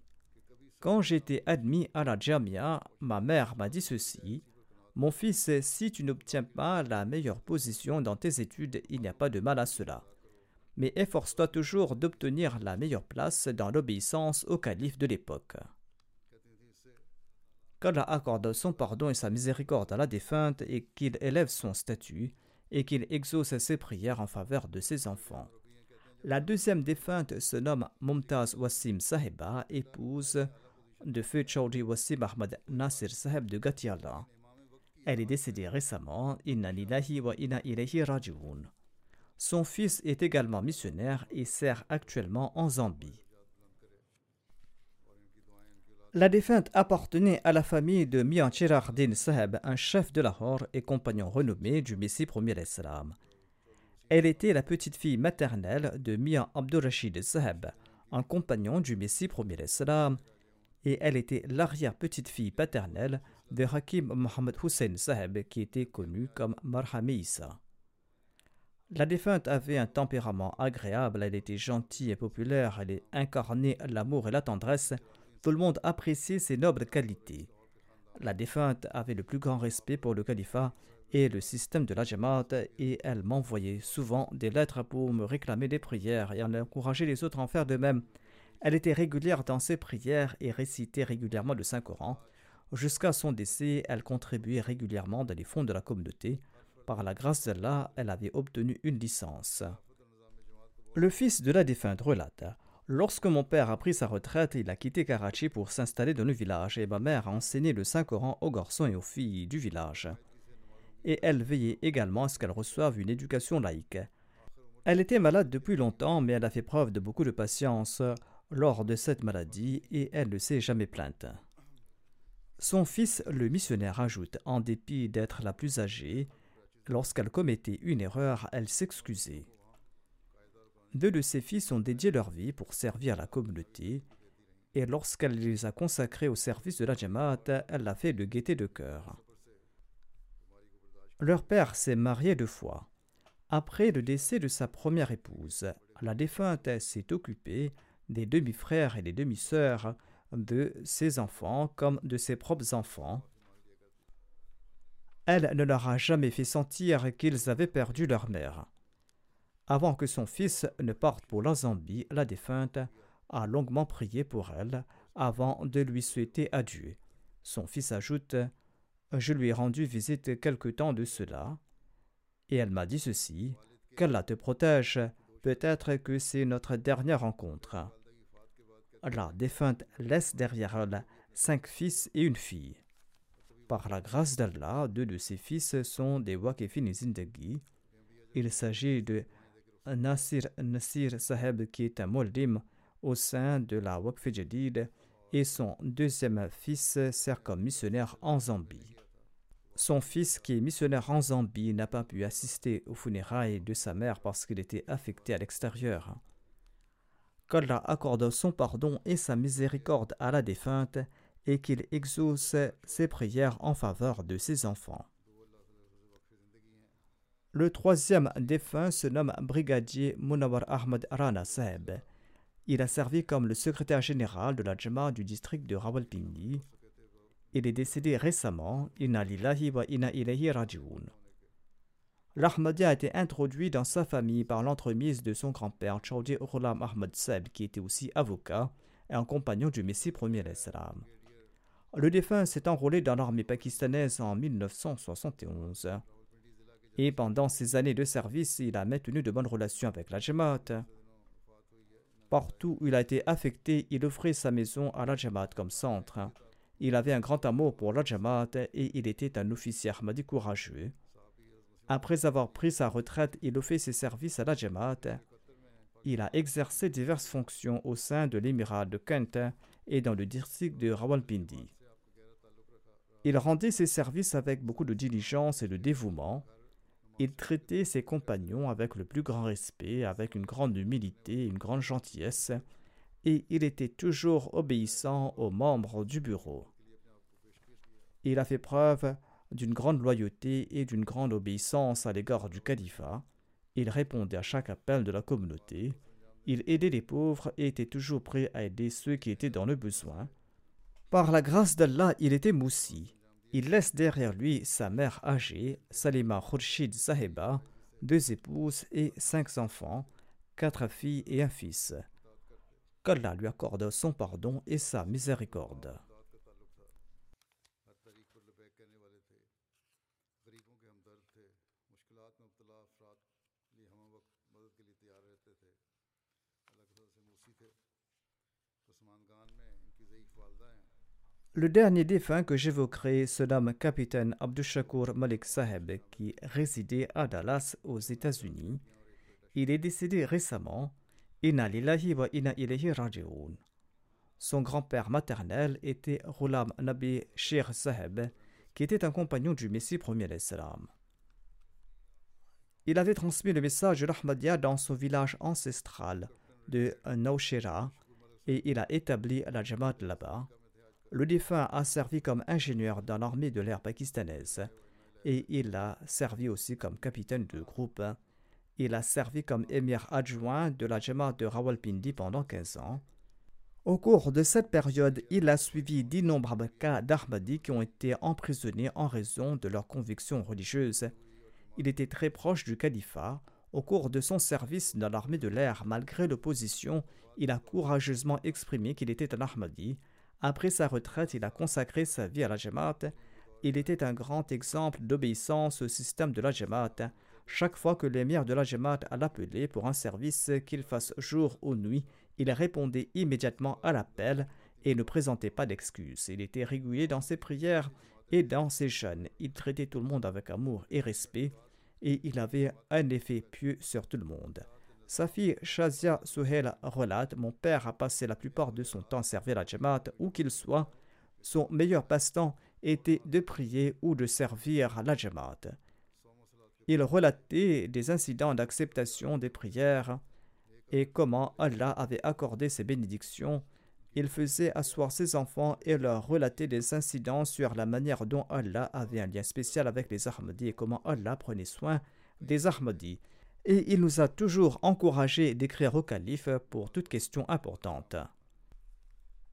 Quand j'étais admis à la Jamia, ma mère m'a dit ceci. Mon fils, si tu n'obtiens pas la meilleure position dans tes études, il n'y a pas de mal à cela. Mais efforce-toi toujours d'obtenir la meilleure place dans l'obéissance au calife de l'époque qu'Allah accorde son pardon et sa miséricorde à la défunte et qu'il élève son statut et qu'il exauce ses prières en faveur de ses enfants. La deuxième défunte se nomme Mumtaz Wassim Sahiba, épouse de feu Chaudhry Wassim Ahmad Nasir Sahib de Gatiala. Elle est décédée récemment, Inna wa inna. Son fils est également missionnaire et sert actuellement en Zambie. La défunte appartenait à la famille de Mian Din Saheb, un chef de Lahore et compagnon renommé du Messie premier Islam. Elle était la petite-fille maternelle de Mian Abdurrashid Saheb, un compagnon du Messie premier Islam, et elle était l'arrière-petite-fille paternelle de Hakim Mohammed Hussein Saheb, qui était connu comme Marhami La défunte avait un tempérament agréable, elle était gentille et populaire, elle incarnait l'amour et la tendresse, tout le monde appréciait ses nobles qualités. La défunte avait le plus grand respect pour le califat et le système de la Jamaat et elle m'envoyait souvent des lettres pour me réclamer des prières et en encourager les autres à en faire de même. Elle était régulière dans ses prières et récitait régulièrement le Saint-Coran. Jusqu'à son décès, elle contribuait régulièrement dans les fonds de la communauté. Par la grâce d'Allah, elle avait obtenu une licence. Le fils de la défunte relate Lorsque mon père a pris sa retraite, il a quitté Karachi pour s'installer dans le village et ma mère a enseigné le Saint-Coran aux garçons et aux filles du village. Et elle veillait également à ce qu'elles reçoivent une éducation laïque. Elle était malade depuis longtemps, mais elle a fait preuve de beaucoup de patience lors de cette maladie et elle ne s'est jamais plainte. Son fils, le missionnaire, ajoute En dépit d'être la plus âgée, lorsqu'elle commettait une erreur, elle s'excusait. Deux de ses fils ont dédié leur vie pour servir la communauté, et lorsqu'elle les a consacrés au service de la Jamaat, elle l'a fait de gaieté de cœur. Leur père s'est marié deux fois. Après le décès de sa première épouse, la défunte s'est occupée des demi-frères et des demi-sœurs de ses enfants comme de ses propres enfants. Elle ne leur a jamais fait sentir qu'ils avaient perdu leur mère. Avant que son fils ne parte pour la Zambie, la défunte a longuement prié pour elle avant de lui souhaiter adieu. Son fils ajoute Je lui ai rendu visite quelque temps de cela, et elle m'a dit ceci Qu'Allah te protège, peut-être que c'est notre dernière rencontre. La défunte laisse derrière elle cinq fils et une fille. Par la grâce d'Allah, deux de ses fils sont des Wakifin Zindagi. Il s'agit de Nasir Nasir Saheb, qui est un moldim au sein de la Waqf Jadid, et son deuxième fils sert comme missionnaire en Zambie. Son fils, qui est missionnaire en Zambie, n'a pas pu assister aux funérailles de sa mère parce qu'il était affecté à l'extérieur. Qu'Allah accorde son pardon et sa miséricorde à la défunte et qu'il exauce ses prières en faveur de ses enfants. Le troisième défunt se nomme brigadier Munawar Ahmad Rana Saheb. Il a servi comme le secrétaire général de la Jama du district de Rawalpindi. Il est décédé récemment. Inna lillahi wa inna ilayhi raji'un. L'Ahmadi a été introduit dans sa famille par l'entremise de son grand-père Chaudhry Ghulam Ahmad Saheb, qui était aussi avocat et un compagnon du Messie premier l'Islam. Le défunt s'est enrôlé dans l'armée pakistanaise en 1971. Et pendant ses années de service, il a maintenu de bonnes relations avec la Jamaat. Partout où il a été affecté, il offrait sa maison à la Jamaat comme centre. Il avait un grand amour pour la Jamaat et il était un officier Ahmadi courageux. Après avoir pris sa retraite, il a fait ses services à la Jamaat. Il a exercé diverses fonctions au sein de l'émirat de Kent et dans le district de Rawalpindi. Il rendait ses services avec beaucoup de diligence et de dévouement. Il traitait ses compagnons avec le plus grand respect, avec une grande humilité une grande gentillesse, et il était toujours obéissant aux membres du bureau. Il a fait preuve d'une grande loyauté et d'une grande obéissance à l'égard du califat. Il répondait à chaque appel de la communauté. Il aidait les pauvres et était toujours prêt à aider ceux qui étaient dans le besoin. Par la grâce d'Allah, il était moussi. Il laisse derrière lui sa mère âgée, Salima Khurshid Saheba, deux épouses et cinq enfants, quatre filles et un fils. Qu'Allah lui accorde son pardon et sa miséricorde. Le dernier défunt que j'évoquerai se nomme capitaine Abdushakur Malik Saheb qui résidait à Dallas aux États-Unis. Il est décédé récemment. Inna lillahi wa inna ilayhi raji'un. Son grand-père maternel était Ghulam Nabi Sheikh Saheb, qui était un compagnon du Messie premier l'Islam. Il avait transmis le message de l'Ahmadiyya dans son village ancestral de Naushira et il a établi la Jamaat là-bas. Le défunt a servi comme ingénieur dans l'armée de l'air pakistanaise et il a servi aussi comme capitaine de groupe. Il a servi comme émir adjoint de la Jamaat de Rawalpindi pendant 15 ans. Au cours de cette période, il a suivi d'innombrables cas d'Ahmadi qui ont été emprisonnés en raison de leurs convictions religieuses. Il était très proche du califat. Au cours de son service dans l'armée de l'air, malgré l'opposition, il a courageusement exprimé qu'il était un Ahmadi après sa retraite, il a consacré sa vie à la Jamaat. Il était un grand exemple d'obéissance au système de la Jamaat. Chaque fois que l'émir de la Jamaat l'appelait pour un service, qu'il fasse jour ou nuit, il répondait immédiatement à l'appel et ne présentait pas d'excuses. Il était régulier dans ses prières et dans ses jeûnes. Il traitait tout le monde avec amour et respect et il avait un effet pieux sur tout le monde. Sa fille Shazia Suhel relate Mon père a passé la plupart de son temps à servir la Jamaat, où qu'il soit. Son meilleur passe-temps était de prier ou de servir la Jamaat. Il relatait des incidents d'acceptation des prières et comment Allah avait accordé ses bénédictions. Il faisait asseoir ses enfants et leur relatait des incidents sur la manière dont Allah avait un lien spécial avec les Ahmadis et comment Allah prenait soin des Ahmadis et il nous a toujours encouragé d'écrire au calife pour toute question importante.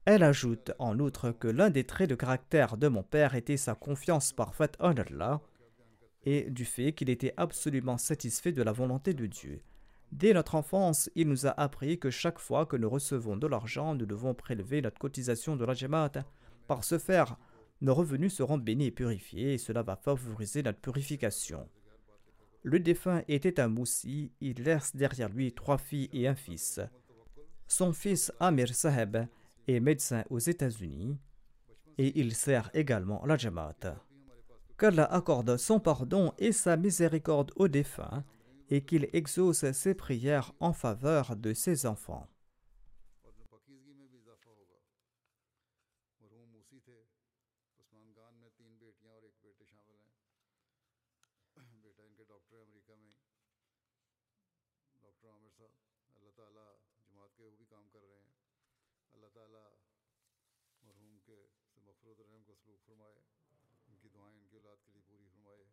Elle ajoute en outre que l'un des traits de caractère de mon père était sa confiance parfaite en Allah et du fait qu'il était absolument satisfait de la volonté de Dieu. Dès notre enfance, il nous a appris que chaque fois que nous recevons de l'argent, nous devons prélever notre cotisation de la Jamaat. Par ce faire, nos revenus seront bénis et purifiés et cela va favoriser notre purification. Le défunt était un moussi, il laisse derrière lui trois filles et un fils. Son fils Amir Saheb est médecin aux États-Unis et il sert également la Jamaat. Qu'Allah accorde son pardon et sa miséricorde aux défunts et qu'il exauce ses prières en faveur de ses enfants. مدرسہ اللہ تعالیٰ جماعت کے وہ بھی کام کر رہے ہیں۔ اللہ تعالیٰ مرحوم کے سے مفروض رحم کو سلوک فرمائے، ان کی دعائیں ان کی اولاد کے لیے پوری فرمائے۔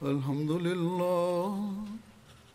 الحمد للہ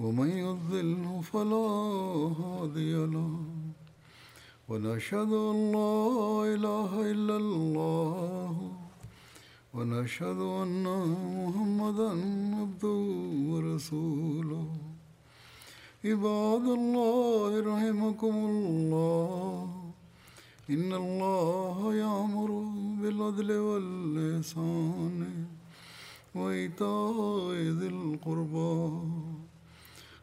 ومن يضلل فلا هادي له. ونشهد أن لا إله إلا الله. ونشهد أن محمدا عبده ورسوله. عباد الله رحمكم الله. إن الله يأمر بالعدل والإحسان وإيتاء ذي القربى.